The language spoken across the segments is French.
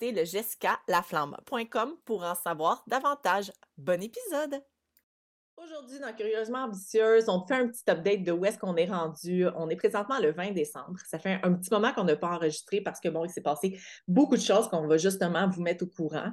le jessicalaflamme.com pour en savoir davantage. Bon épisode! Aujourd'hui, dans Curieusement Ambitieuse, on te fait un petit update de où est-ce qu'on est rendu. On est présentement le 20 décembre. Ça fait un petit moment qu'on n'a pas enregistré parce que, bon, il s'est passé beaucoup de choses qu'on va justement vous mettre au courant.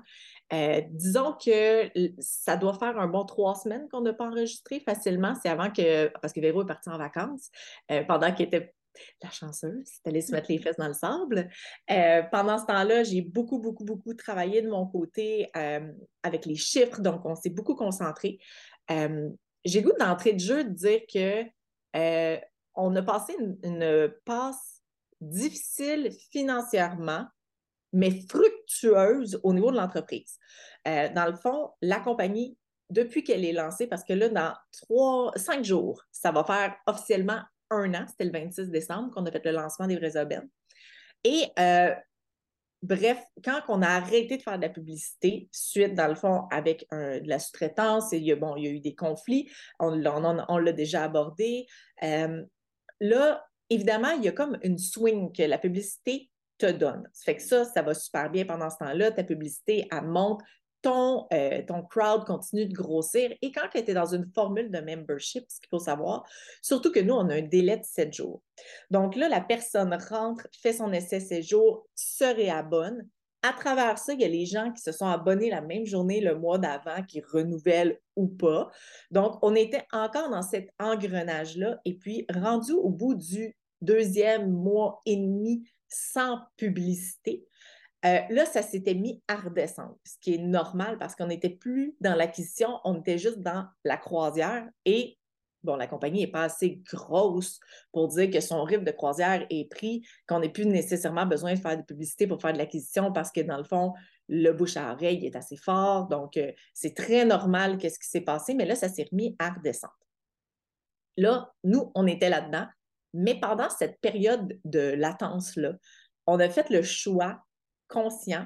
Euh, disons que ça doit faire un bon trois semaines qu'on n'a pas enregistré facilement. C'est avant que, parce que Véro est parti en vacances, euh, pendant qu'il était la chanceuse, c'est allée se mettre les fesses dans le sable. Euh, pendant ce temps-là, j'ai beaucoup, beaucoup, beaucoup travaillé de mon côté euh, avec les chiffres, donc on s'est beaucoup concentré. Euh, j'ai goût d'entrée de jeu de dire que on a passé une, passe difficile financièrement, mais fructueuse au niveau de l'entreprise. dans le fond, la compagnie depuis qu'elle est lancée, parce que là, dans trois, cinq jours, ça va faire officiellement un an, c'était le 26 décembre qu'on a fait le lancement des vraies aubaines. Et euh, bref, quand on a arrêté de faire de la publicité, suite, dans le fond, avec de la sous-traitance, il, y a, bon, y a eu des conflits, on, l'a déjà abordé. Euh, là, évidemment, il y a comme une swing que la publicité te donne. Ça fait que ça, ça va super bien pendant ce temps-là. Ta publicité, elle monte ton, euh, ton crowd continue de grossir. Et quand tu es dans une formule de membership, ce qu'il faut savoir, surtout que nous, on a un délai de 7 jours. Donc là, la personne rentre, fait son essai 7 jours, se réabonne. À travers ça, il y a les gens qui se sont abonnés la même journée le mois d'avant, qui renouvellent ou pas. Donc, on était encore dans cet engrenage-là. Et puis, rendu au bout du deuxième mois et demi sans publicité, euh, là, ça s'était mis à redescendre, ce qui est normal parce qu'on n'était plus dans l'acquisition, on était juste dans la croisière et bon, la compagnie n'est pas assez grosse pour dire que son rythme de croisière est pris, qu'on n'ait plus nécessairement besoin de faire de publicité pour faire de l'acquisition parce que dans le fond, le bouche à oreille est assez fort. Donc, euh, c'est très normal qu'est-ce qui s'est passé, mais là, ça s'est remis à redescendre. Là, nous, on était là-dedans, mais pendant cette période de latence-là, on a fait le choix conscient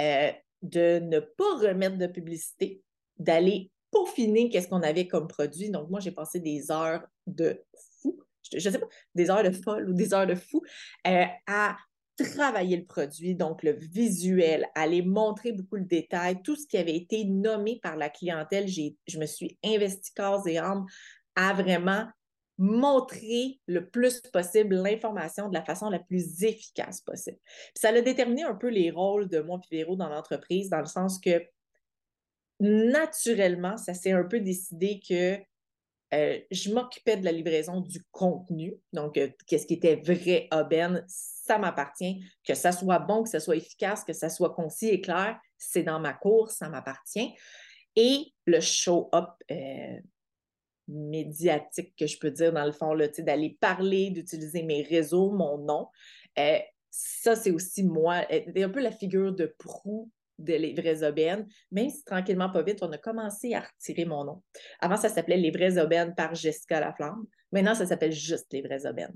euh, de ne pas remettre de publicité, d'aller peaufiner qu'est-ce qu'on avait comme produit. Donc, moi, j'ai passé des heures de fou, je ne sais pas, des heures de folle ou des heures de fou euh, à travailler le produit, donc le visuel, aller montrer beaucoup le détail, tout ce qui avait été nommé par la clientèle. Je me suis investi corps et âme à vraiment montrer le plus possible l'information de la façon la plus efficace possible. ça a déterminé un peu les rôles de moi et dans l'entreprise, dans le sens que naturellement, ça s'est un peu décidé que euh, je m'occupais de la livraison du contenu. Donc, euh, qu'est-ce qui était vrai, aubaine, ça m'appartient. Que ça soit bon, que ça soit efficace, que ça soit concis et clair, c'est dans ma cour, ça m'appartient. Et le show-up, euh, médiatique que je peux dire dans le fond, d'aller parler, d'utiliser mes réseaux, mon nom. Euh, ça, c'est aussi moi, c'est un peu la figure de proue de Les Vraies Aubaines, même si tranquillement, pas vite, on a commencé à retirer mon nom. Avant, ça s'appelait Les Vraies Aubaines par Jessica Laflamme. Maintenant, ça s'appelle juste Les Vraies Aubaines.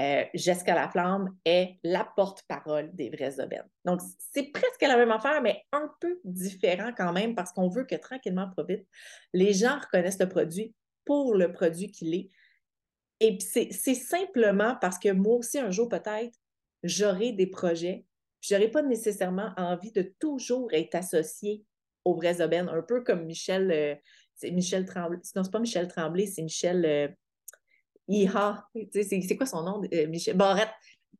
Euh, Jessica Laflamme est la porte-parole des Vraies Aubaines. Donc, c'est presque la même affaire, mais un peu différent quand même parce qu'on veut que tranquillement, pas vite, les gens reconnaissent le produit pour le produit qu'il est. Et c'est simplement parce que moi aussi, un jour, peut-être, j'aurai des projets. Je n'aurai pas nécessairement envie de toujours être associé aux vraies aubaines, un peu comme Michel, euh, c'est Michel Tremblay. Non, c'est pas Michel Tremblay, c'est Michel euh, Iha. C'est quoi son nom? Euh, Michel Barrette?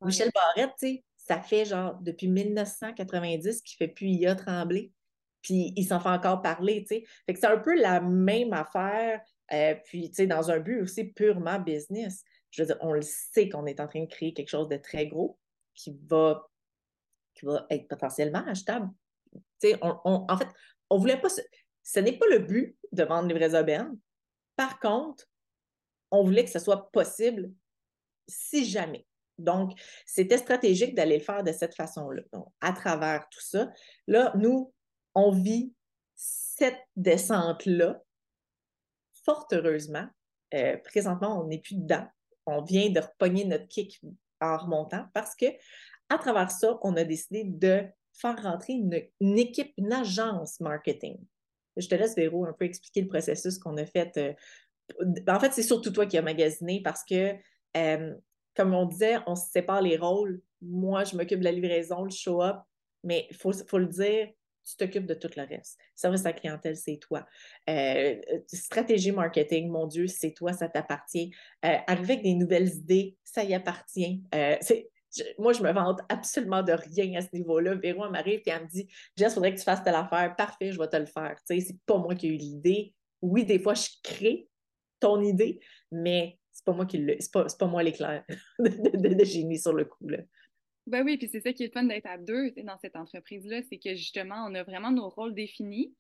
Michel Barrette, tu sais, ça fait genre depuis 1990 qu'il fait plus IA Tremblay. Puis il s'en fait encore parler, tu sais. Fait que c'est un peu la même affaire, euh, puis, tu sais, dans un but aussi purement business. Je veux dire, on le sait qu'on est en train de créer quelque chose de très gros qui va, qui va être potentiellement achetable. Tu sais, en fait, on voulait pas... Ce n'est pas le but de vendre les vrais aubaines. Par contre, on voulait que ce soit possible si jamais. Donc, c'était stratégique d'aller le faire de cette façon-là. Donc, à travers tout ça, là, nous, on vit cette descente-là, fort heureusement. Euh, présentement, on n'est plus dedans. On vient de repogner notre kick en remontant parce que, à travers ça, on a décidé de faire rentrer une équipe, une agence marketing. Je te laisse, Véro, un peu expliquer le processus qu'on a fait. Euh, en fait, c'est surtout toi qui as magasiné parce que, euh, comme on disait, on se sépare les rôles. Moi, je m'occupe de la livraison, le show-up, mais il faut, le dire, tu t'occupes de tout le reste. Service à clientèle, c'est toi. Euh, stratégie marketing, mon Dieu, c'est toi, ça t'appartient. arriver avec des nouvelles idées, ça y appartient. c'est moi, je me vante absolument de rien à ce niveau-là. Véro, m'arrive et elle me dit Jess, il faudrait que tu fasses telle affaire. Parfait, je vais te le faire. Tu sais, c'est pas moi qui ai eu l'idée. Oui, des fois, je crée ton idée, mais c'est pas moi qui pas, pas moi l'éclair de, génie sur le coup. Là. Ben oui, puis c'est ça qui est le fun d'être à deux dans cette entreprise-là, c'est que justement, on a vraiment nos rôles définis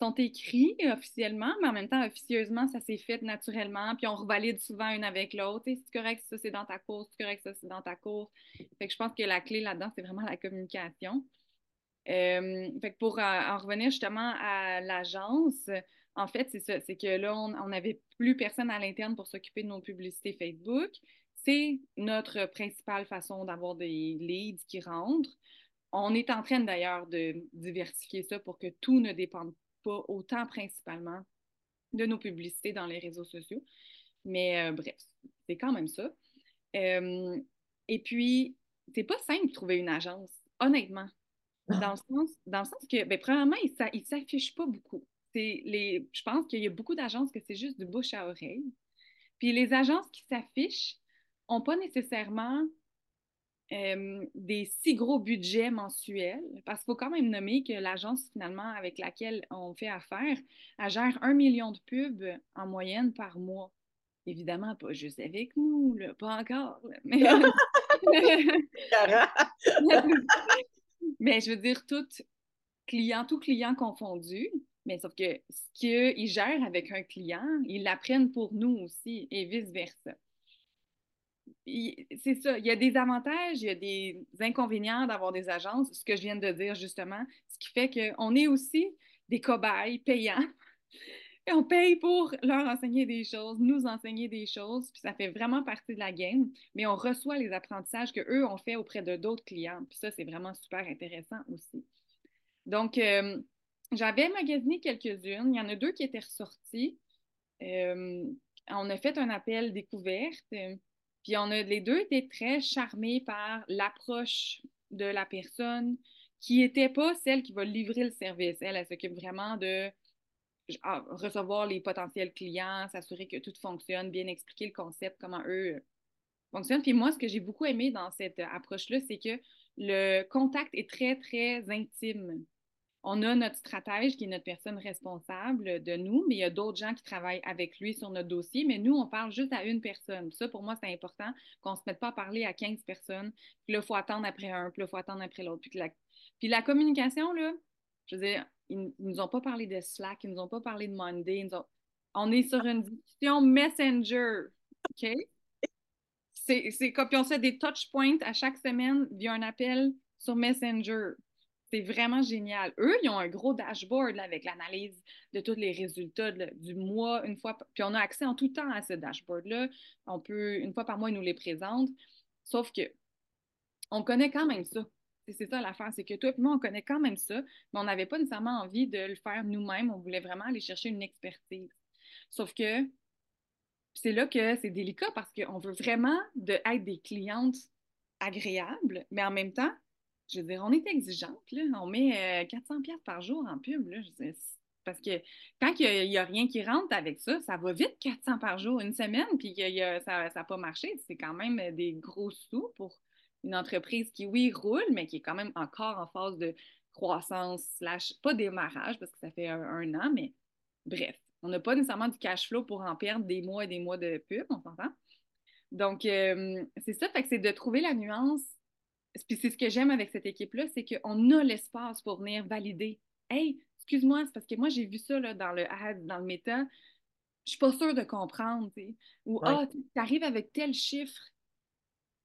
sont écrits officiellement, mais en même temps, officieusement, ça s'est fait naturellement, puis on revalide souvent une avec l'autre. C'est correct, ça c'est dans ta course, c'est correct, ça c'est dans ta course. Fait que je pense que la clé là-dedans, c'est vraiment la communication. Euh, fait que pour en revenir justement à l'agence, en fait, c'est ça, c'est que là, on n'avait plus personne à l'interne pour s'occuper de nos publicités Facebook. C'est notre principale façon d'avoir des leads qui rentrent. On est en train d'ailleurs de diversifier ça pour que tout ne dépende pas autant principalement de nos publicités dans les réseaux sociaux. Mais euh, bref, c'est quand même ça. Euh, et puis, c'est pas simple de trouver une agence, honnêtement. Ah. Dans le sens, dans le sens que, bien, premièrement, ils ne s'affichent pas beaucoup. Les, je pense qu'il y a beaucoup d'agences que c'est juste du bouche à oreille. Puis les agences qui s'affichent n'ont pas nécessairement euh, des si gros budgets mensuels, parce qu'il faut quand même nommer que l'agence finalement avec laquelle on fait affaire, elle gère un million de pubs en moyenne par mois. Évidemment, pas juste avec nous, pas encore. mais... mais je veux dire, tout client, tout client confondu. Mais sauf que ce qu'ils gèrent avec un client, ils l'apprennent pour nous aussi et vice-versa c'est ça, il y a des avantages, il y a des inconvénients d'avoir des agences, ce que je viens de dire justement, ce qui fait qu'on est aussi des cobayes payants. Et on paye pour leur enseigner des choses, nous enseigner des choses, puis ça fait vraiment partie de la game, mais on reçoit les apprentissages qu'eux ont fait auprès de d'autres clients, puis ça, c'est vraiment super intéressant aussi. Donc, euh, j'avais magasiné quelques-unes, il y en a deux qui étaient ressorties. Euh, on a fait un appel découverte. Puis on a les deux été très charmés par l'approche de la personne qui n'était pas celle qui va livrer le service. Elle, elle s'occupe vraiment de ah, recevoir les potentiels clients, s'assurer que tout fonctionne, bien expliquer le concept, comment eux fonctionnent. Puis moi, ce que j'ai beaucoup aimé dans cette approche-là, c'est que le contact est très, très intime on a notre stratège qui est notre personne responsable de nous, mais il y a d'autres gens qui travaillent avec lui sur notre dossier, mais nous, on parle juste à une personne. Ça, pour moi, c'est important qu'on ne se mette pas à parler à 15 personnes, puis là, il faut attendre après un, puis là, il faut attendre après l'autre. Puis, la... communication, là, je veux dire, ils ne nous ont pas parlé de Slack, ils ne nous ont pas parlé de Monday. On est sur une discussion Messenger, OK? C'est comme, puis on fait des touch points à chaque semaine via un appel sur Messenger. C'est vraiment génial. Eux, ils ont un gros dashboard avec l'analyse de tous les résultats du mois, une fois. Puis on a accès en tout temps à ce dashboard-là. On peut, une fois par mois, ils nous les présentent. Sauf que on connaît quand même ça. C'est ça l'affaire, c'est que toi et moi, on connaît quand même ça, mais on n'avait pas nécessairement envie de le faire nous-mêmes. On voulait vraiment aller chercher une expertise. Sauf que c'est là que c'est délicat parce qu'on veut vraiment être des clientes agréables, mais en même temps, je veux dire, on est exigeante, là. On met 400 euh, pièces par jour en pub, là. Parce que quand il n'y a, rien qui rentre avec ça, ça va vite 400 par jour, une semaine, puis ça n'a pas marché. C'est quand même des gros sous pour une entreprise qui, oui, roule, mais qui est quand même encore en phase de croissance, slash, pas démarrage, parce que ça fait un, an, mais bref, on n'a pas nécessairement du cash flow pour en perdre des mois et des mois de pub, on s'entend? Donc, euh, c'est ça, fait c'est de trouver la nuance. Puis c'est ce que j'aime avec cette équipe-là, c'est qu'on a l'espace pour venir valider. Hey, excuse-moi, c'est parce que moi, j'ai vu ça là, dans le ad, dans le méta. Je suis pas sûre de comprendre. Ou, ah, tu arrives avec tel chiffre.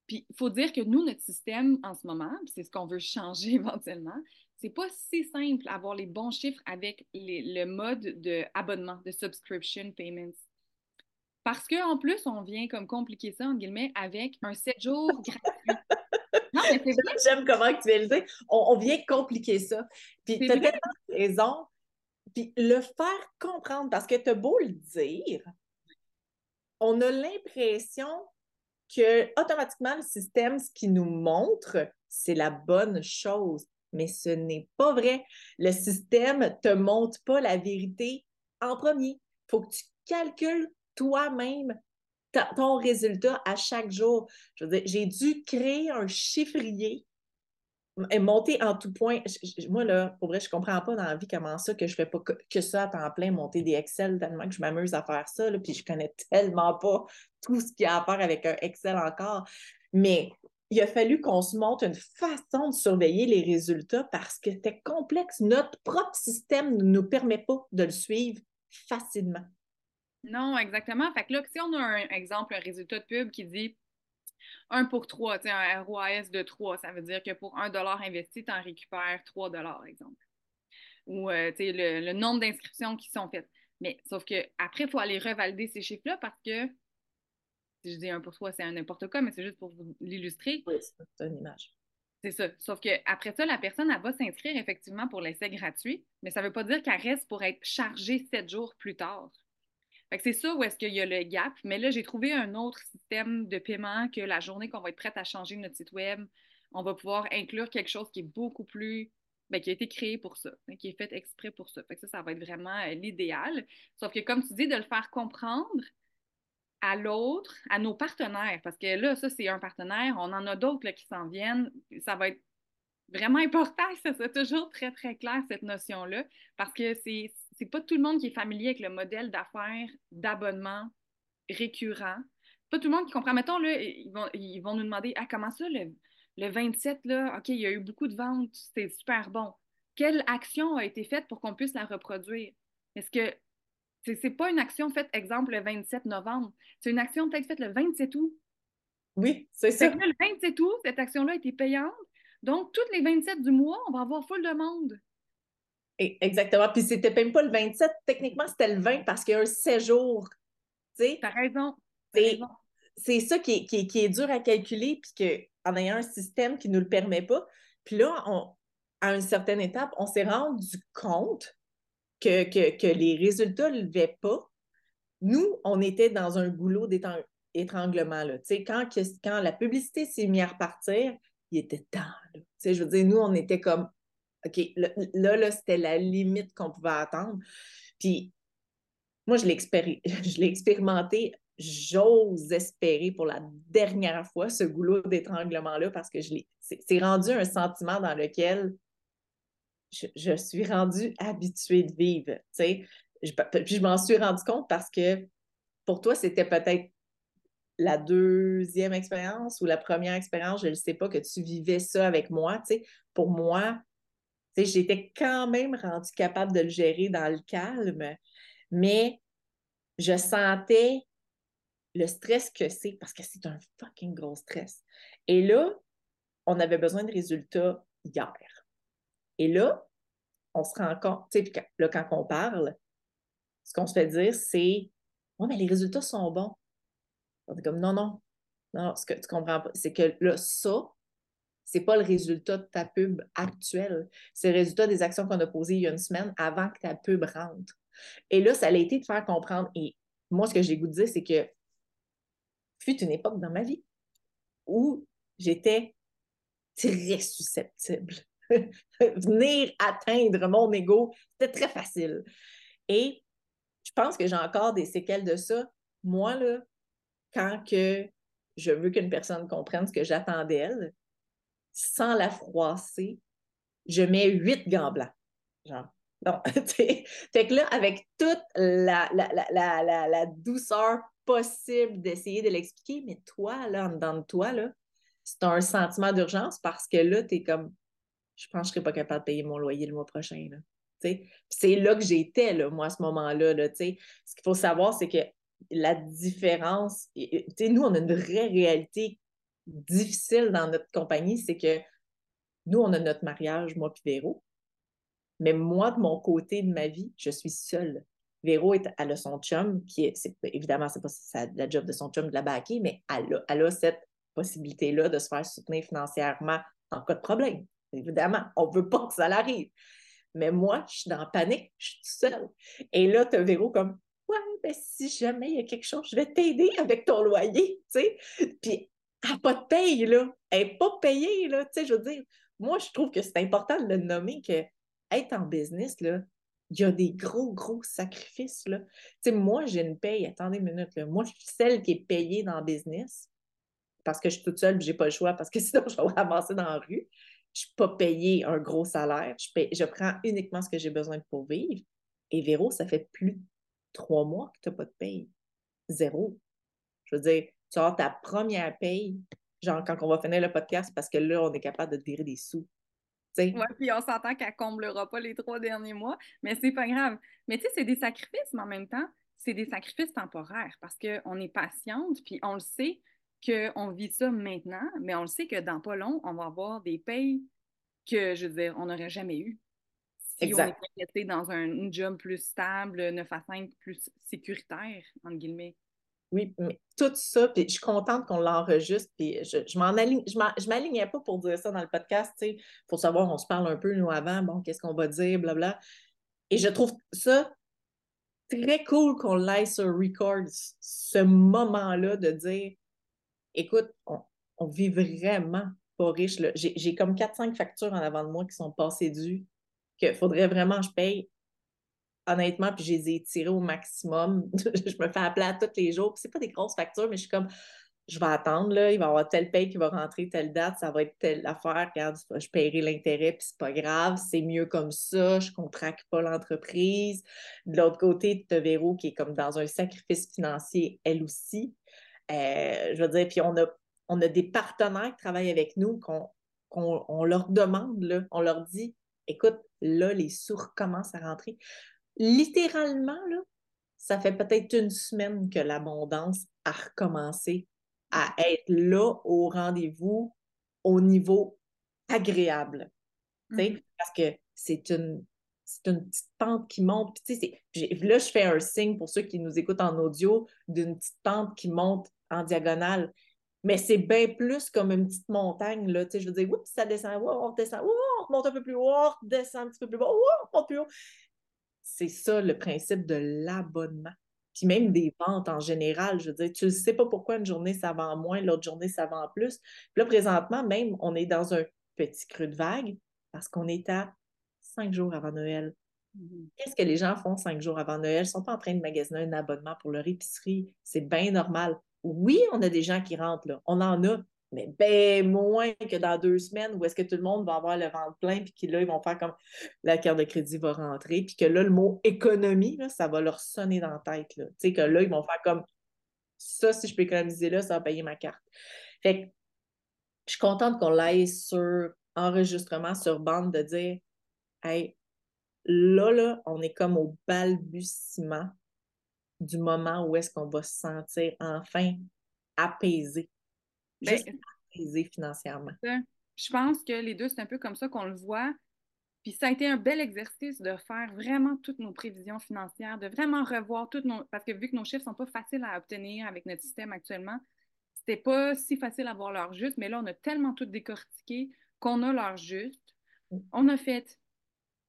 Puis il faut dire que nous, notre système en ce moment, c'est ce qu'on veut changer éventuellement, c'est pas si simple d'avoir les bons chiffres avec le mode d'abonnement, de subscription payments. Parce qu'en plus, on vient comme compliquer ça, entre guillemets, avec un 7 jours gratuit. J'aime comment tu viens le dire. On, vient compliquer ça. Puis tu as tellement raison. Puis le faire comprendre, parce que tu as beau le dire, on a l'impression que automatiquement le système, ce qui nous montre, c'est la bonne chose. Mais ce n'est pas vrai. Le système ne te montre pas la vérité en premier. Il faut que tu calcules toi-même ton résultat à chaque jour. J'ai dû créer un chiffrier et monter en tout point. moi, là, pour vrai, je comprends pas dans la vie comment ça que je fais pas que, ça à temps plein, monter des Excel, tellement que je m'amuse à faire ça, puis je connais tellement pas tout ce qu'il y a à faire avec un Excel encore. Mais il a fallu qu'on se montre une façon de surveiller les résultats parce que c'était complexe. Notre propre système ne nous permet pas de le suivre facilement. Non, exactement. Fait que là, si on a un exemple, un résultat de pub qui dit 1 pour 3, un ROAS de 3, ça veut dire que pour 1 investi, tu en récupères 3 exemple. Ou euh, le, le nombre d'inscriptions qui sont faites. Mais sauf qu'après, il faut aller revalider ces chiffres-là parce que, si je dis 1 pour 3, c'est un n'importe quoi, mais c'est juste pour vous l'illustrer. Oui, c'est une image. C'est ça. Sauf qu'après ça, la personne, elle va s'inscrire effectivement pour l'essai gratuit, mais ça ne veut pas dire qu'elle reste pour être chargée sept jours plus tard c'est ça où est-ce qu'il y a le gap. Mais là, j'ai trouvé un autre système de paiement que la journée qu'on va être prête à changer notre site web, on va pouvoir inclure quelque chose qui est beaucoup plus. Bien, qui a été créé pour ça, hein, qui est fait exprès pour ça. Fait que ça, ça va être vraiment euh, l'idéal. Sauf que, comme tu dis, de le faire comprendre à l'autre, à nos partenaires, parce que là, ça, c'est un partenaire, on en a d'autres qui s'en viennent. Ça va être vraiment important ça soit toujours très, très clair, cette notion-là, parce que c'est c'est pas tout le monde qui est familier avec le modèle d'affaires d'abonnement récurrent. Pas tout le monde qui comprend. Mettons, là, ils vont, ils vont nous demander Ah, comment ça, le, 27, là, OK, il y a eu beaucoup de ventes, c'était super bon. Quelle action a été faite pour qu'on puisse la reproduire? Est-ce que c'est pas une action faite, exemple, le 27 novembre, c'est une action peut-être faite le 27 août. Oui, c'est ça. le 27 août, cette action-là a été payante. Donc, toutes les 27 du mois, on va avoir full de monde. Exactement. Puis c'était même pas le 27, techniquement c'était le 20 parce qu'il y a un séjour. Tu sais? T'as raison. C'est ça qui est, qui, est, dur à calculer, puis qu'en ayant un système qui ne nous le permet pas. Puis là, on, à une certaine étape, on s'est rendu compte que, que, les résultats ne levaient pas. Nous, on était dans un goulot d'étranglement. Quand, quand la publicité s'est mise à repartir, il était temps. sais, Je veux dire, nous, on était comme OK, là, là, c'était la limite qu'on pouvait attendre. Puis moi, je l'ai expérimenté, j'ose espérer pour la dernière fois ce goulot d'étranglement-là parce que c'est rendu un sentiment dans lequel je, suis rendue habituée de vivre. Puis je m'en suis rendu compte parce que pour toi, c'était peut-être la deuxième expérience ou la première expérience, je ne sais pas, que tu vivais ça avec moi. Pour moi, j'étais quand même rendue capable de le gérer dans le calme, mais je sentais le stress que c'est parce que c'est un fucking gros stress. Et là, on avait besoin de résultats hier. Et là, on se rend compte, tu sais, là, quand on parle, ce qu'on se fait dire, c'est Ouais, mais les résultats sont bons. On est comme non, non, non, ce que tu comprends pas, c'est que là, ça, c'est pas le résultat de ta pub actuelle. C'est le résultat des actions qu'on a posées il y a une semaine avant que ta pub rentre. Et là, ça a été de faire comprendre. Et moi, ce que j'ai goût de dire, c'est que fut une époque dans ma vie où j'étais très susceptible venir atteindre mon ego. C'était très facile. Et je pense que j'ai encore des séquelles de ça. Moi, là, quand que je veux qu'une personne comprenne ce que j'attends d'elle, sans la froisser, je mets huit gants blancs. Genre. Non, fait que là, avec toute la, la, douceur possible d'essayer de l'expliquer, mais toi, là, en dedans de toi, là, c'est un sentiment d'urgence parce que là, tu es comme, je pense que je serai pas capable de payer mon loyer le mois prochain. C'est là que j'étais, là, moi, à ce moment-là. Là, ce qu'il faut savoir, c'est que la différence, nous, on a une vraie réalité difficile dans notre compagnie, c'est que nous, on a notre mariage, moi puis Véro. Mais moi, de mon côté de ma vie, je suis seule. Véro, est, elle a son chum, qui est, évidemment, c'est pas la job de son chum de la baquer, mais elle elle a cette possibilité-là de se faire soutenir financièrement en cas de problème. Évidemment, on veut pas que ça l'arrive. Mais moi, je suis dans la panique, je suis seule. Et là, tu as Véro comme Ouais, ben si jamais il y a quelque chose, je vais t'aider avec ton loyer, tu sais. Puis, n'a pas de paye, là. Elle n'est pas payée, là. Tu sais, je veux dire, moi, je trouve que c'est important de le nommer que être en business, là, il y a des gros, gros sacrifices, là. Tu sais, moi, j'ai une paye, attendez une minute, là. Moi, je suis celle qui est payée dans le business parce que je suis toute seule, je n'ai pas le choix, parce que sinon, je vais ramasser dans la rue. Je ne suis pas payée un gros salaire. Je, je prends uniquement ce que j'ai besoin pour vivre. Et Véro, ça fait plus de trois mois que tu n'as pas de paye. Zéro. Je veux dire, tu as ta première paye, genre quand on va finir le podcast, parce que là, on est capable de te virer des sous. Oui, puis on s'entend qu'elle comblera pas les trois derniers mois, mais c'est pas grave. Mais tu sais, c'est des sacrifices, mais en même temps, c'est des sacrifices temporaires parce qu'on est patiente, puis on le sait, qu'on vit ça maintenant, mais on le sait que dans pas long, on va avoir des payes que, je veux dire, on n'aurait jamais eu. Si on était dans un, job plus stable, 9 à 5, plus sécuritaire, entre guillemets. Oui, mais tout ça, puis je suis contente qu'on l'enregistre, puis je, je m'en je m'alignais pas pour dire ça dans le podcast, tu sais, pour savoir, on se parle un peu, nous, avant, bon, qu'est-ce qu'on va dire, blabla. Et je trouve ça très cool qu'on l'aille sur record, ce moment-là de dire, écoute, on, vit vraiment pas riche. J'ai comme 4-5 factures en avant de moi qui sont passées dues, qu'il faudrait vraiment que je paye. Honnêtement, puis je les ai tirées au maximum. je me fais appeler à tous les jours. C'est pas des grosses factures, mais je suis comme, je vais attendre, là, il va y avoir telle paye qui va rentrer telle date, ça va être telle affaire, regarde, je paierai l'intérêt, puis c'est pas grave, c'est mieux comme ça, je contracte pas l'entreprise. De l'autre côté, tu as Véro qui est comme dans un sacrifice financier, elle aussi. Euh, je veux dire, puis on a, on a des partenaires qui travaillent avec nous qu'on leur demande, là, on leur dit écoute, là, les sous commencent à rentrer. Littéralement, là, ça fait peut-être une semaine que l'abondance a recommencé à être là au rendez-vous au niveau agréable. Mm-hmm. Parce que c'est une, une petite pente qui monte. là, je fais un signe pour ceux qui nous écoutent en audio d'une petite pente qui monte en diagonale. Mais c'est bien plus comme une petite montagne, là. Je veux dire, oups, ça descend, on descend, on remonte un peu plus haut, on descend un petit peu plus bas, on remonte plus haut. C'est ça le principe de l'abonnement. Puis même des ventes en général, je veux dire, tu ne sais pas pourquoi une journée ça vend moins, l'autre journée ça vend plus. Puis là, présentement, même, on est dans un petit creux de vague parce qu'on est à cinq jours avant Noël. Mm-hmm. Qu'est-ce que les gens font cinq jours avant Noël? Ils ne sont pas en train de magasiner un abonnement pour leur épicerie. C'est bien normal. Oui, on a des gens qui rentrent, là. on en a, mais bien moins que dans deux semaines où est-ce que tout le monde va avoir le ventre plein, puis là, ils vont faire comme la carte de crédit va rentrer, puis que là, le mot économie, là, ça va leur sonner dans la tête. Tu sais, que là, ils vont faire comme ça, si je peux économiser là, ça va payer ma carte. Fait que je suis contente qu'on l'aille sur enregistrement, sur bande, de dire Hey, là, là, on est comme au balbutiement du moment où est-ce qu'on va se sentir enfin apaisé. Ben, Juste financièrement. Je pense que les deux, c'est un peu comme ça qu'on le voit. Puis ça a été un bel exercice de faire vraiment toutes nos prévisions financières, de vraiment revoir toutes nos. Parce que vu que nos chiffres ne sont pas faciles à obtenir avec notre système actuellement, c'était pas si facile à avoir leur juste, mais là, on a tellement tout décortiqué qu'on a leur juste. On a fait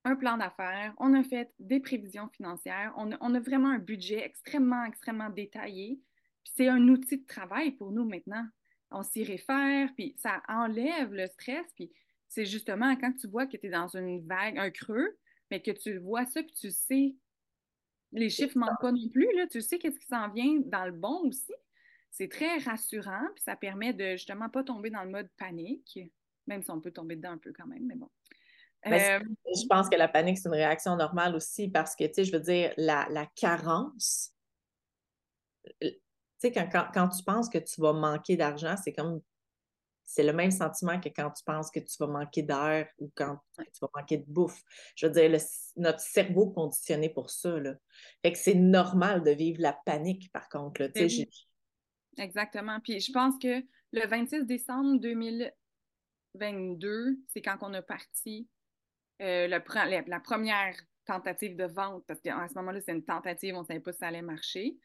un plan d'affaires, on a fait des prévisions financières, on a, vraiment un budget extrêmement, extrêmement détaillé. c'est un outil de travail pour nous maintenant. On s'y réfère, puis ça enlève le stress, puis c'est justement quand tu vois que tu es dans une vague, un creux, mais que tu vois ça, puis tu sais, les chiffres ne manquent pas non plus, là, tu sais qu'est-ce qui s'en vient dans le bon aussi. C'est très rassurant, puis ça permet de justement pas tomber dans le mode panique, même si on peut tomber dedans un peu quand même, mais bon. Ben, euh, je pense que la panique, c'est une réaction normale aussi parce que, tu sais, je veux dire, la, la carence, tu sais, quand, quand, tu penses que tu vas manquer d'argent, c'est comme c'est le même sentiment que quand tu penses que tu vas manquer d'air ou quand tu vas manquer de bouffe. Je veux dire, notre cerveau conditionné pour ça. Là. Fait que c'est normal de vivre la panique, par contre. Là, ben Exactement. Puis je pense que le 26 décembre 2022, c'est quand on a parti euh, la, première tentative de vente, parce qu'à ce moment-là, c'est une tentative, on ne savait pas si ça allait marcher.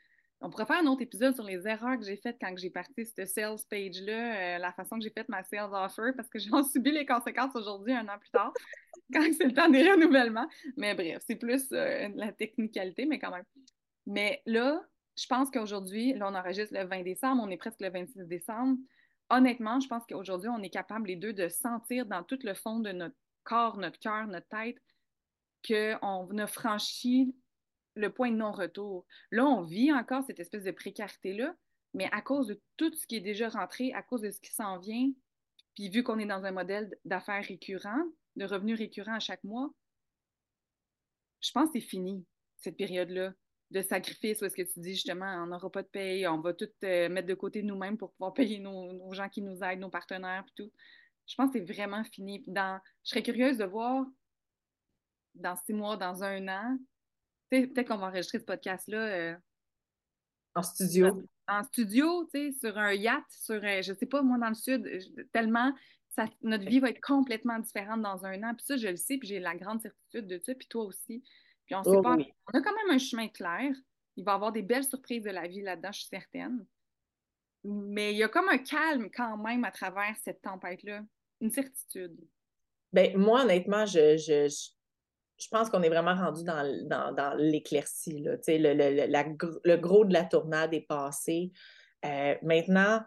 On pourrait faire un autre épisode sur les erreurs que j'ai faites quand j'ai parti cette sales page-là, euh, la façon que j'ai fait ma sales offer, parce que j'en subis les conséquences aujourd'hui, un an plus tard, quand c'est le temps des renouvellements. Mais bref, c'est plus euh, la technicalité, mais quand même. Mais là, je pense qu'aujourd'hui, là, on enregistre le 20 décembre, on est presque le 26 décembre. Honnêtement, je pense qu'aujourd'hui, on est capable, les deux, de sentir dans tout le fond de notre corps, notre cœur, notre tête, qu'on a franchi le point de non-retour. Là, on vit encore cette espèce de précarité-là, mais à cause de tout ce qui est déjà rentré, à cause de ce qui s'en vient, puis vu qu'on est dans un modèle d'affaires récurrent, de revenus récurrents à chaque mois, je pense que c'est fini, cette période-là de sacrifice où est-ce que tu dis justement on n'aura pas de paye, on va tout euh, mettre de côté nous-mêmes pour pouvoir payer nos, gens qui nous aident, nos partenaires et tout. Je pense que c'est vraiment fini. Dans, je serais curieuse de voir dans six mois, dans un an, peut-être qu'on va enregistrer ce podcast-là. Euh, en studio. En, studio, tu sais, sur un yacht, sur, un, je sais pas, moi, dans le sud, tellement, ça, notre vie va être complètement différente dans un an. Puis ça, je le sais, puis j'ai la grande certitude de ça, puis toi aussi. Puis on sait oh pas, on a quand même un chemin clair. Il va y avoir des belles surprises de la vie là-dedans, je suis certaine. Mais il y a comme un calme quand même à travers cette tempête-là, une certitude. Ben, moi, honnêtement, je, je, je pense qu'on est vraiment rendu dans, l'éclaircie. Le, le, le, gros de la tournade est passé. Euh, maintenant,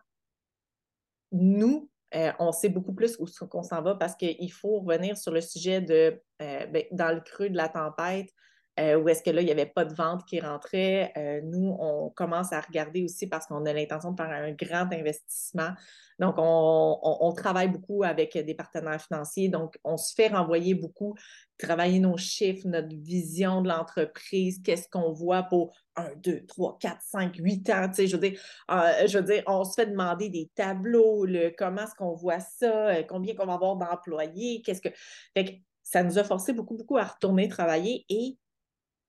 nous, euh, on sait beaucoup plus où qu'on s'en va parce qu'il faut revenir sur le sujet de, euh, ben, dans le creux de la tempête, euh, où est-ce que là, il n'y avait pas de vente qui rentrait. Euh, nous, on commence à regarder aussi parce qu'on a l'intention de faire un grand investissement. Donc, on, travaille beaucoup avec des partenaires financiers. Donc, on se fait renvoyer beaucoup, travailler nos chiffres, notre vision de l'entreprise, qu'est-ce qu'on voit pour un, deux, trois, quatre, cinq, huit ans. Tu sais, je veux dire, euh, je veux dire, on se fait demander des tableaux, le, comment est-ce qu'on voit ça, combien qu'on va avoir d'employés, qu'est-ce que. Fait que ça nous a forcé beaucoup, beaucoup à retourner travailler et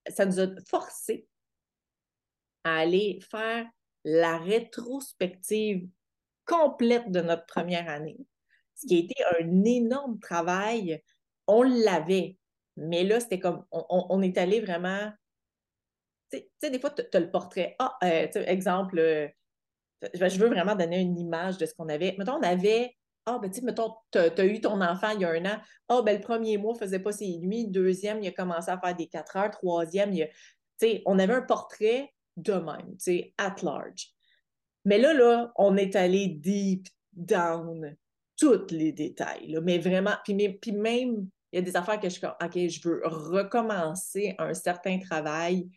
ça nous a forcé à aller faire la rétrospective complète de notre première année, ce qui a été un énorme travail. On l'avait, mais là, c'était comme, on, est allé vraiment, tu sais, des fois, tu as le portrait. Ah, euh, exemple, euh, je veux vraiment donner une image de ce qu'on avait. Mettons, on avait ah, ben, tu mettons, tu as, eu ton enfant il y a un an. Ah, ben, le premier mois, il ne faisait pas ses nuits. Deuxième, il a commencé à faire des quatre heures. Troisième, il a... on avait un portrait de même, at large. Mais là, là, on est allé deep down, tous les détails. mais vraiment, puis, même, il y a des affaires que je OK, je veux recommencer un certain travail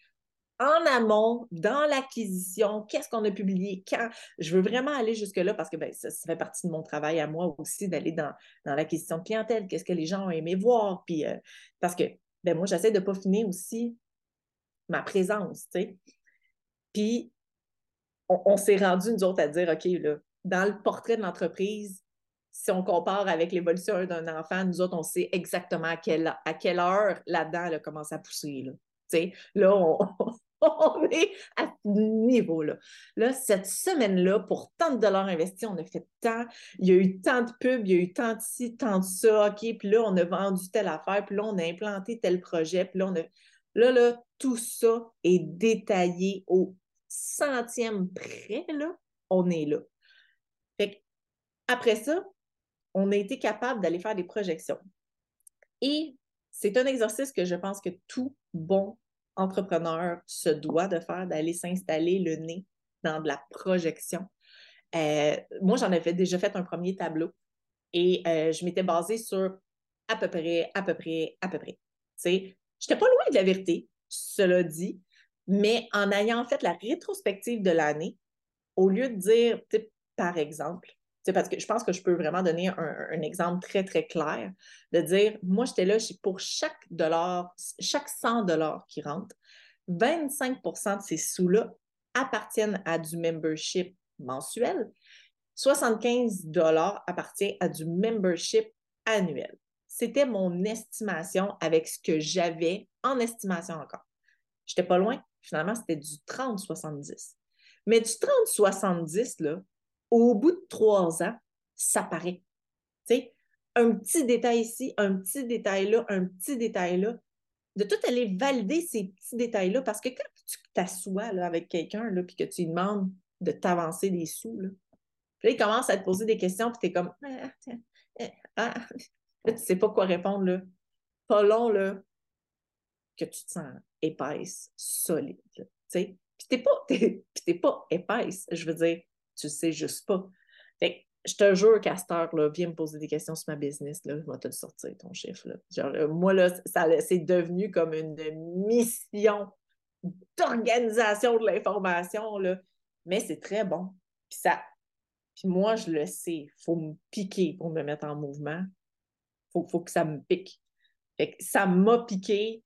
en amont, dans l'acquisition, qu'est-ce qu'on a publié, quand. Je veux vraiment aller jusque-là parce que ben, ça, fait partie de mon travail à moi aussi d'aller dans, l'acquisition de clientèle, qu'est-ce que les gens ont aimé voir. Puis, euh, parce que ben, moi, j'essaie de peaufiner aussi ma présence. Puis, on, s'est rendu, nous autres, à dire, OK, là, dans le portrait de l'entreprise, si on compare avec l'évolution d'un enfant, nous autres, on sait exactement à quelle, à quelle heure là-dedans elle a commencé à pousser. Là, là on, on est à ce niveau-là. Là, cette semaine-là, pour tant de dollars investis, on a fait tant, il y a eu tant de pubs, il y a eu tant de ci, tant de ça, OK, puis là, on a vendu telle affaire, puis là, on a implanté tel projet, puis là, on a... Là, là, tout ça est détaillé au centième près, là, on est là. Fait après ça, on a été capable d'aller faire des projections. Et c'est un exercice que je pense que tout bon entrepreneur se doit de faire, d'aller s'installer le nez dans de la projection. Euh, moi, j'en avais déjà fait un premier tableau. Et euh, je m'étais basée sur à peu près, à peu près, à peu près. Je n'étais pas loin de la vérité, cela dit, mais en ayant fait la rétrospective de l'année, au lieu de dire, par exemple, parce que je pense que je peux vraiment donner un, exemple très, très clair, de dire, moi, j'étais là pour chaque dollar, chaque 100 dollars qui rentre, 25% de ces sous-là appartiennent à du membership mensuel, 75 dollars appartient à du membership annuel. C'était mon estimation avec ce que j'avais en estimation encore. Je n'étais pas loin. Finalement, c'était du 30-70. Mais du 30-70, là, au bout de trois ans, ça paraît. Un petit détail ici, un petit détail là, un petit détail là. De tout aller valider ces petits détails-là, parce que quand tu t'assois avec quelqu'un et que tu lui demandes de t'avancer des sous, là, puis il commence à te poser des questions, puis tu es comme ah, ah, ah. tu sais pas quoi répondre. Là. Pas long, là, que tu te sens épaisse, solide. Sais. Puis t'es pas, pas épaisse, je veux dire tu sais juste pas. Fait je te jure qu'à heure-là, viens me poser des questions sur ma business, là, je vais te le sortir, ton chiffre. Là. moi, là, ça, c'est devenu comme une mission d'organisation de l'information, là. mais c'est très bon. Puis, ça, puis moi, je le sais, il faut me piquer pour me mettre en mouvement. Il faut, faut, que ça me pique. Fait que ça m'a piqué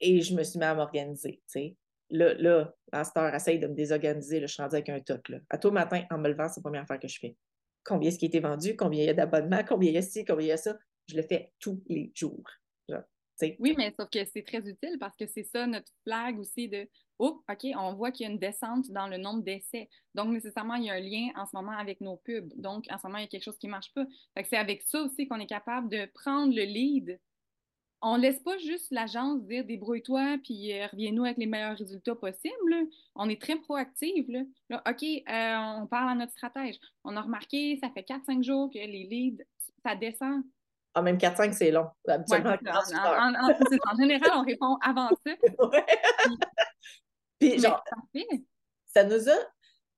et je me suis mis à m'organiser. Là, là, à cette heure, essaye de me désorganiser. je suis rendue avec un toc. Là. À tout matin, en me levant, c'est la première affaire que je fais. Combien est-ce qui a été vendu? Combien il y a d'abonnements? Combien il y a ci? Combien il y a ça? Je le fais tous les jours. oui, mais sauf que c'est très utile parce que c'est ça notre flag aussi de Oh, OK, on voit qu'il y a une descente dans le nombre d'essais. Donc, nécessairement, il y a un lien en ce moment avec nos pubs. Donc, en ce moment, il y a quelque chose qui ne marche pas. c'est avec ça aussi qu'on est capable de prendre le lead on laisse pas juste l'agence dire débrouille-toi puis euh, reviens-nous avec les meilleurs résultats possibles. On est très proactif. Là. OK, euh, on parle à notre stratège. On a remarqué, ça fait 4-5 jours que les leads, ça descend. Ah, même 4-5, c'est long. en, général, on répond avant ça. puis, genre, ça nous a.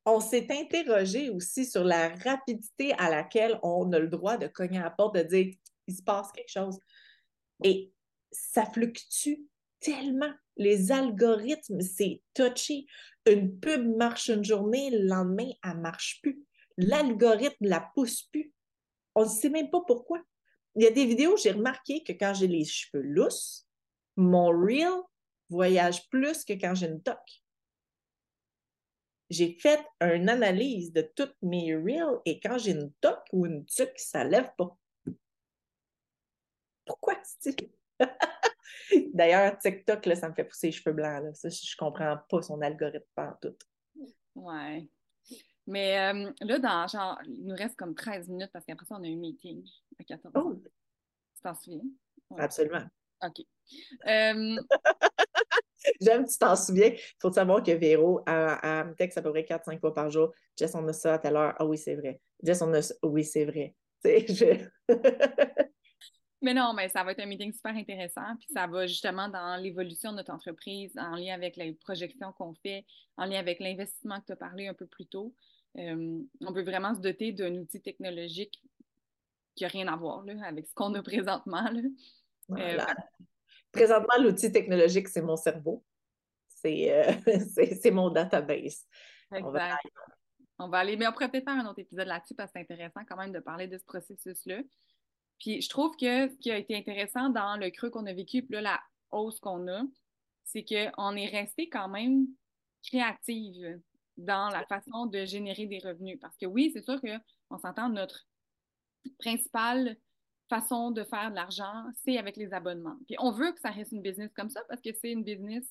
On s'est interrogé aussi sur la rapidité à laquelle on a le droit de cogner à la porte, de dire il se passe quelque chose. Et ça fluctue tellement. Les algorithmes, c'est touché. Une pub marche une journée, le lendemain, elle ne marche plus. L'algorithme ne la pousse plus. On ne sait même pas pourquoi. Il y a des vidéos, j'ai remarqué que quand j'ai les cheveux lousses, mon reel voyage plus que quand j'ai une toque. J'ai fait une analyse de toutes mes reels et quand j'ai une toque ou une tuque, ça ne lève pas. Pourquoi? D'ailleurs, TikTok, là, ça me fait pousser les cheveux blancs. Là. Ça, je comprends pas son algorithme en tout. Ouais. Mais euh, là, dans genre, il nous reste comme 13 minutes parce qu'après ça, on a un meeting à 14 h oh. Tu t'en souviens? Absolument. OK. Euh, J'aime tu t'en souviens. Il faut savoir que Véro, elle, me texte à peu près 4-5 fois par jour. Jess, on a ça à telle heure. Ah oui, c'est vrai. Jess, on a ça. Oui, c'est vrai. Tu sais, je... Mais non, mais ça va être un meeting super intéressant, puis ça va justement dans l'évolution de notre entreprise, en lien avec les projections qu'on fait, en lien avec l'investissement que tu as parlé un peu plus tôt. Euh, on peut vraiment se doter d'un outil technologique qui n'a rien à voir là, avec ce qu'on a présentement. Euh, présentement, l'outil technologique, c'est mon cerveau. C'est euh, mon database. Exact. On va, aller, mais on pourrait peut-être faire un autre épisode là-dessus parce que c'est intéressant quand même de parler de ce processus-là. Puis je trouve que ce qui a été intéressant dans le creux qu'on a vécu, puis là, la hausse qu'on a, c'est qu'on est resté quand même créative dans la façon de générer des revenus. Parce que oui, c'est sûr qu'on s'entend, notre principale façon de faire de l'argent, c'est avec les abonnements. Puis on veut que ça reste une business comme ça parce que c'est une business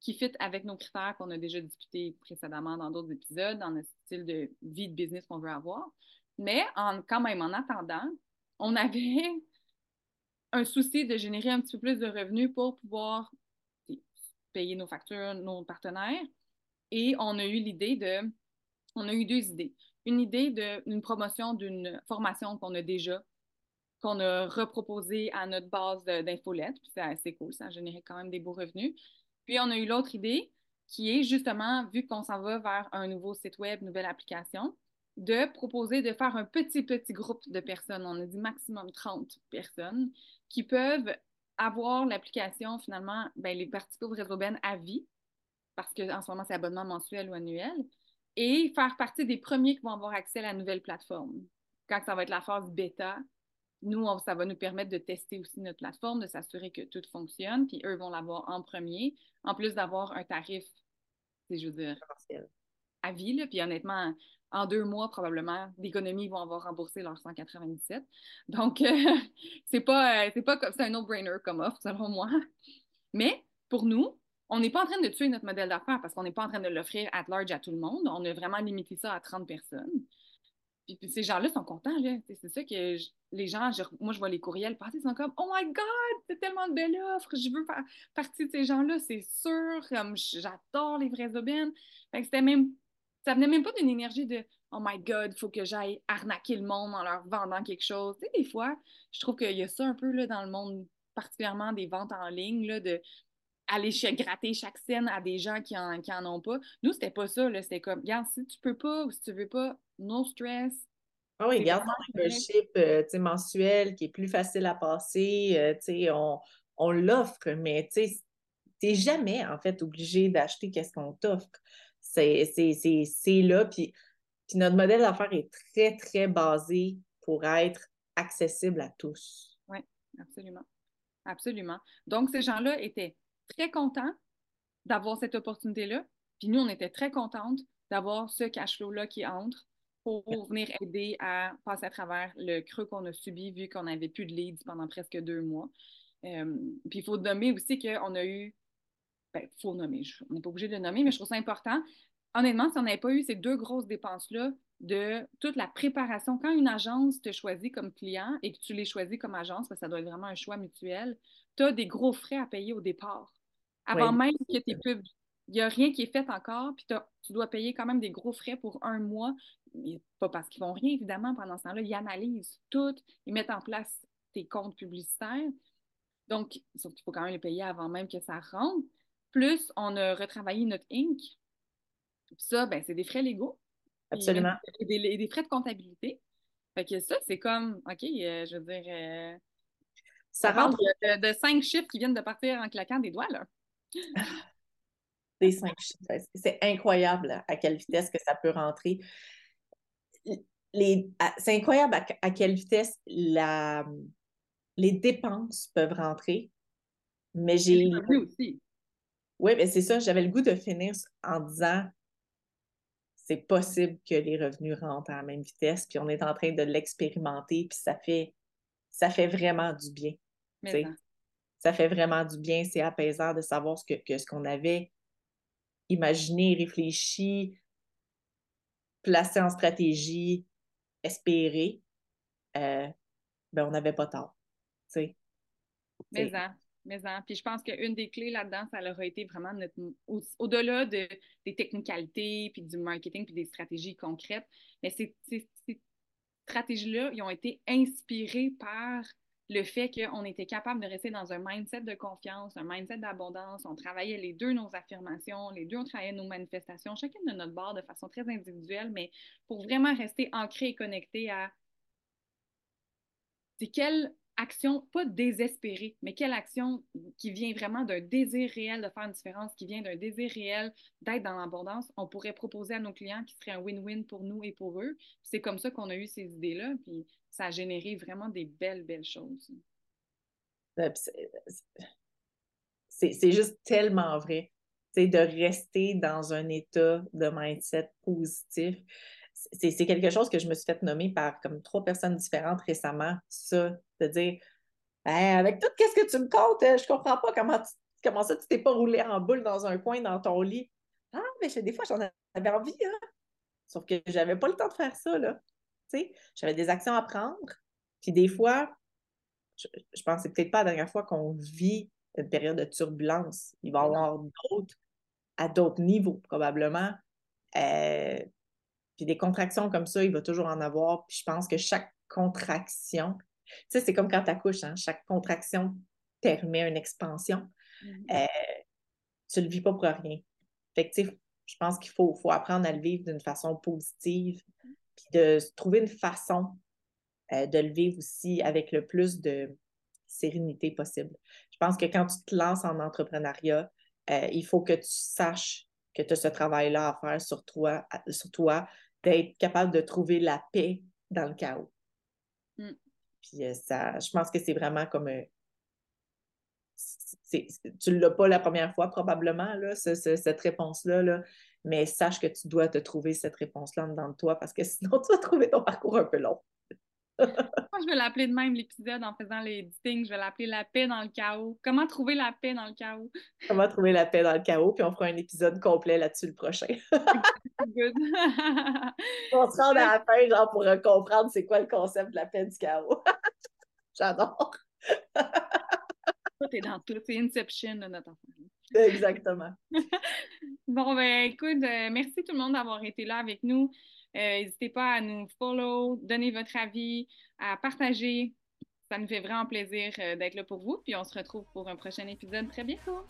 qui fit avec nos critères qu'on a déjà discutés précédemment dans d'autres épisodes, dans le style de vie de business qu'on veut avoir. Mais en, quand même, en attendant, on avait un souci de générer un petit peu plus de revenus pour pouvoir payer nos factures, nos partenaires. Et on a eu l'idée de, on a eu deux idées. Une idée d'une promotion d'une formation qu'on a déjà, qu'on a reproposée à notre base d'infolettes. Puis c'est assez cool, ça a généré quand même des beaux revenus. Puis on a eu l'autre idée qui est justement, vu qu'on s'en va vers un nouveau site web, nouvelle application, de proposer de faire un petit, petit groupe de personnes, on a dit maximum 30 personnes, qui peuvent avoir l'application, finalement, ben, les participer au réseau Ben à vie, parce qu'en ce moment, c'est abonnement mensuel ou annuel, et faire partie des premiers qui vont avoir accès à la nouvelle plateforme. Quand ça va être la phase bêta, nous, ça va nous permettre de tester aussi notre plateforme, de s'assurer que tout fonctionne, puis eux vont l'avoir en premier, en plus d'avoir un tarif, je veux dire, à vie. Là, puis honnêtement, en deux mois, probablement, d'économies vont avoir remboursé leurs 197. Donc, euh, c'est pas, euh, c'est pas comme c'est un no-brainer comme offre, selon moi. Mais pour nous, on n'est pas en train de tuer notre modèle d'affaires parce qu'on n'est pas en train de l'offrir at large à tout le monde. On a vraiment limité ça à 30 personnes. Puis, ces gens-là sont contents. C'est ça que les gens, moi, je vois les courriels passer, ils sont comme Oh my God, c'est tellement de belle offre, je veux faire partie de ces gens-là, c'est sûr. Comme j'adore les vraies aubaines. Fait que c'était même ça venait même pas d'une énergie de Oh my God, il faut que j'aille arnaquer le monde en leur vendant quelque chose. Tu sais, des fois, je trouve qu'il y a ça un peu là, dans le monde, particulièrement des ventes en ligne, là, de aller gratter chaque scène à des gens qui en, qui en ont pas. Nous, c'était pas ça. C'était comme, regarde, si tu peux pas ou si tu veux pas, no stress. Ah oui, regarde un membership euh, mensuel qui est plus facile à passer. Euh, on, on l'offre, mais tu n'es jamais, en fait, obligé d'acheter qu'est-ce qu'on t'offre. C'est là. Puis, puis notre modèle d'affaires est très, très basé pour être accessible à tous. Oui, absolument. Absolument. Donc, ces gens-là étaient très contents d'avoir cette opportunité-là. Puis nous, on était très contentes d'avoir ce cash flow-là qui entre pour venir aider à passer à travers le creux qu'on a subi vu qu'on n'avait plus de leads pendant presque deux mois. Euh, puis il faut nommer aussi qu'on a eu il ben, faut nommer, on n'est pas obligé de le nommer, mais je trouve ça important. Honnêtement, si on n'avait pas eu ces deux grosses dépenses-là de toute la préparation, quand une agence te choisit comme client et que tu les choisis comme agence, parce que ça doit être vraiment un choix mutuel, tu as des gros frais à payer au départ. Avant même que tes pubs, il n'y a rien qui est fait encore, puis tu dois payer quand même des gros frais pour un mois. Pas parce qu'ils font rien, évidemment, pendant ce temps-là. Ils analysent tout, ils mettent en place tes comptes publicitaires. Donc, sauf qu'il faut quand même les payer avant même que ça rentre. Plus, on a retravaillé notre Inc. Ça, ben, c'est des frais légaux. Absolument. Et des, frais de comptabilité. Fait que ça, c'est comme, OK, euh, je veux dire. Euh, ça rentre. De, cinq chiffres qui viennent de partir en claquant des doigts, là. des cinq chiffres. C'est incroyable à quelle vitesse que ça peut rentrer. C'est incroyable à, quelle vitesse la, les dépenses peuvent rentrer. Mais j'ai. aussi. Oui, mais c'est ça, j'avais le goût de finir en disant c'est possible que les revenus rentrent à la même vitesse, puis on est en train de l'expérimenter, puis ça fait ça fait vraiment du bien. Ça fait vraiment du bien, c'est apaisant de savoir ce que, ce qu'on avait imaginé, réfléchi, placé en stratégie, espéré, euh, ben on n'avait pas tort. Mais ça. Mais Puis je pense qu'une des clés là-dedans, ça leur a été vraiment au-delà de, des technicalités, puis du marketing, puis des stratégies concrètes. Mais ces, stratégies-là, ils ont été inspirées par le fait qu'on était capable de rester dans un mindset de confiance, un mindset d'abondance. On travaillait les deux nos affirmations, les deux on travaillait nos manifestations, chacune de notre bord de façon très individuelle, mais pour vraiment rester ancré et connecté à c'est quel action, pas désespérée, mais quelle action qui vient vraiment d'un désir réel de faire une différence, qui vient d'un désir réel d'être dans l'abondance, on pourrait proposer à nos clients qui serait un win-win pour nous et pour eux. C'est comme ça qu'on a eu ces idées-là, puis ça a généré vraiment des belles, belles choses. Euh, c'est juste tellement vrai. C'est de rester dans un état de mindset positif c'est quelque chose que je me suis fait nommer par comme trois personnes différentes récemment, ça, de dire avec tout ce que tu me comptes, euh, je comprends pas comment, comment ça tu t'es pas roulé en boule dans un coin dans ton lit. Ah, mais des fois, j'en avais envie, hein? Sauf que j'avais pas le temps de faire ça, là. j'avais des actions à prendre. Puis des fois, je, je pense que c'est peut-être pas la dernière fois qu'on vit une période de turbulence. Il va y avoir d'autres, à d'autres niveaux, probablement. Euh, puis des contractions comme ça, il va toujours en avoir. Puis je pense que chaque contraction, tu sais, c'est comme quand tu accouches, hein? chaque contraction permet une expansion. Mm-hmm. Euh, tu ne le vis pas pour rien. Fait que, je pense qu'il faut, faut apprendre à le vivre d'une façon positive, puis de trouver une façon euh, de le vivre aussi avec le plus de sérénité possible. Je pense que quand tu te lances en entrepreneuriat, euh, il faut que tu saches que tu as ce travail-là à faire sur toi, sur toi d'être capable de trouver la paix dans le chaos. Puis euh, ça, je pense que c'est vraiment comme un, tu ne l'as pas la première fois, probablement, là, cette réponse-là, là, mais sache que tu dois te trouver cette réponse-là dans toi parce que sinon, tu vas trouver ton parcours un peu long. Moi, je vais l'appeler de même l'épisode en faisant les editing. Je vais l'appeler La paix dans le chaos. Comment trouver la paix dans le chaos? Comment trouver la paix dans le chaos? Puis on fera un épisode complet là-dessus le prochain. Good. on se rend à la fin, genre, pour comprendre c'est quoi le concept de la paix du chaos. J'adore. Tout est dans tout. C'est Inception, notre enfant. Exactement. bon, ben écoute, euh, merci tout le monde d'avoir été là avec nous. Euh, n'hésitez pas à nous follow, donner votre avis, à partager. Ça nous fait vraiment plaisir euh, d'être là pour vous. Puis on se retrouve pour un prochain épisode très bientôt.